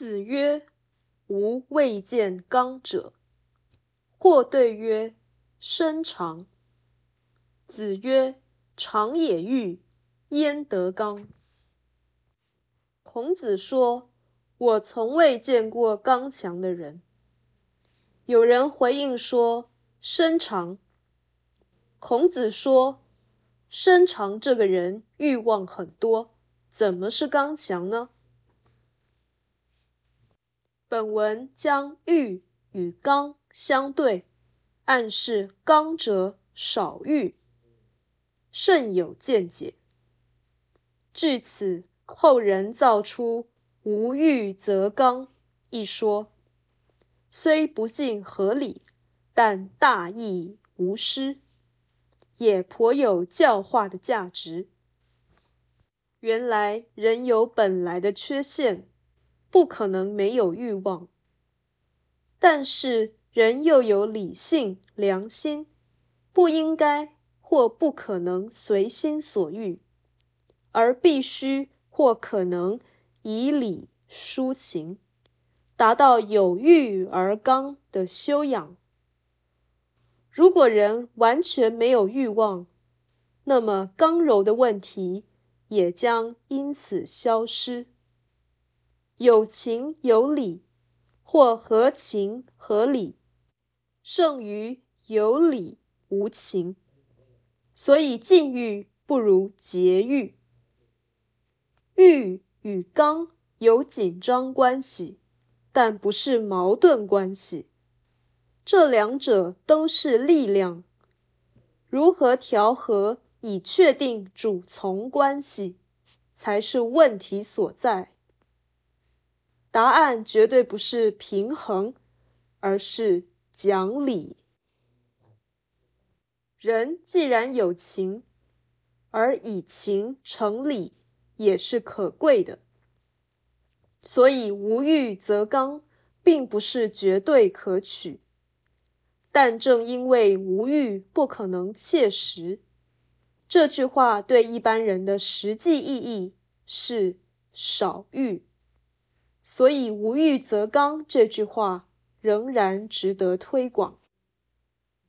子曰：“吾未见刚者。”或对曰：“身长。”子曰：“长也欲，焉得刚？”孔子说：“我从未见过刚强的人。”有人回应说：“身长。”孔子说：“身长这个人欲望很多，怎么是刚强呢？”本文将欲与刚相对，暗示刚者少欲。甚有见解。据此，后人造出“无欲则刚”一说，虽不尽合理，但大义无失，也颇有教化的价值。原来人有本来的缺陷，不可能没有欲望，但是人又有理性、良心，不应该。或不可能随心所欲，而必须或可能以理抒情，达到有欲而刚的修养。如果人完全没有欲望，那么刚柔的问题也将因此消失。有情有理，或合情合理，胜于有理无情。所以禁欲不如节欲。欲与刚有紧张关系，但不是矛盾关系。这两者都是力量，如何调和以确定主从关系，才是问题所在。答案绝对不是平衡，而是讲理。人既然有情，而以情成理，也是可贵的。所以无欲则刚，并不是绝对可取。但正因为无欲不可能切实，这句话对一般人的实际意义是少欲。所以无欲则刚这句话仍然值得推广。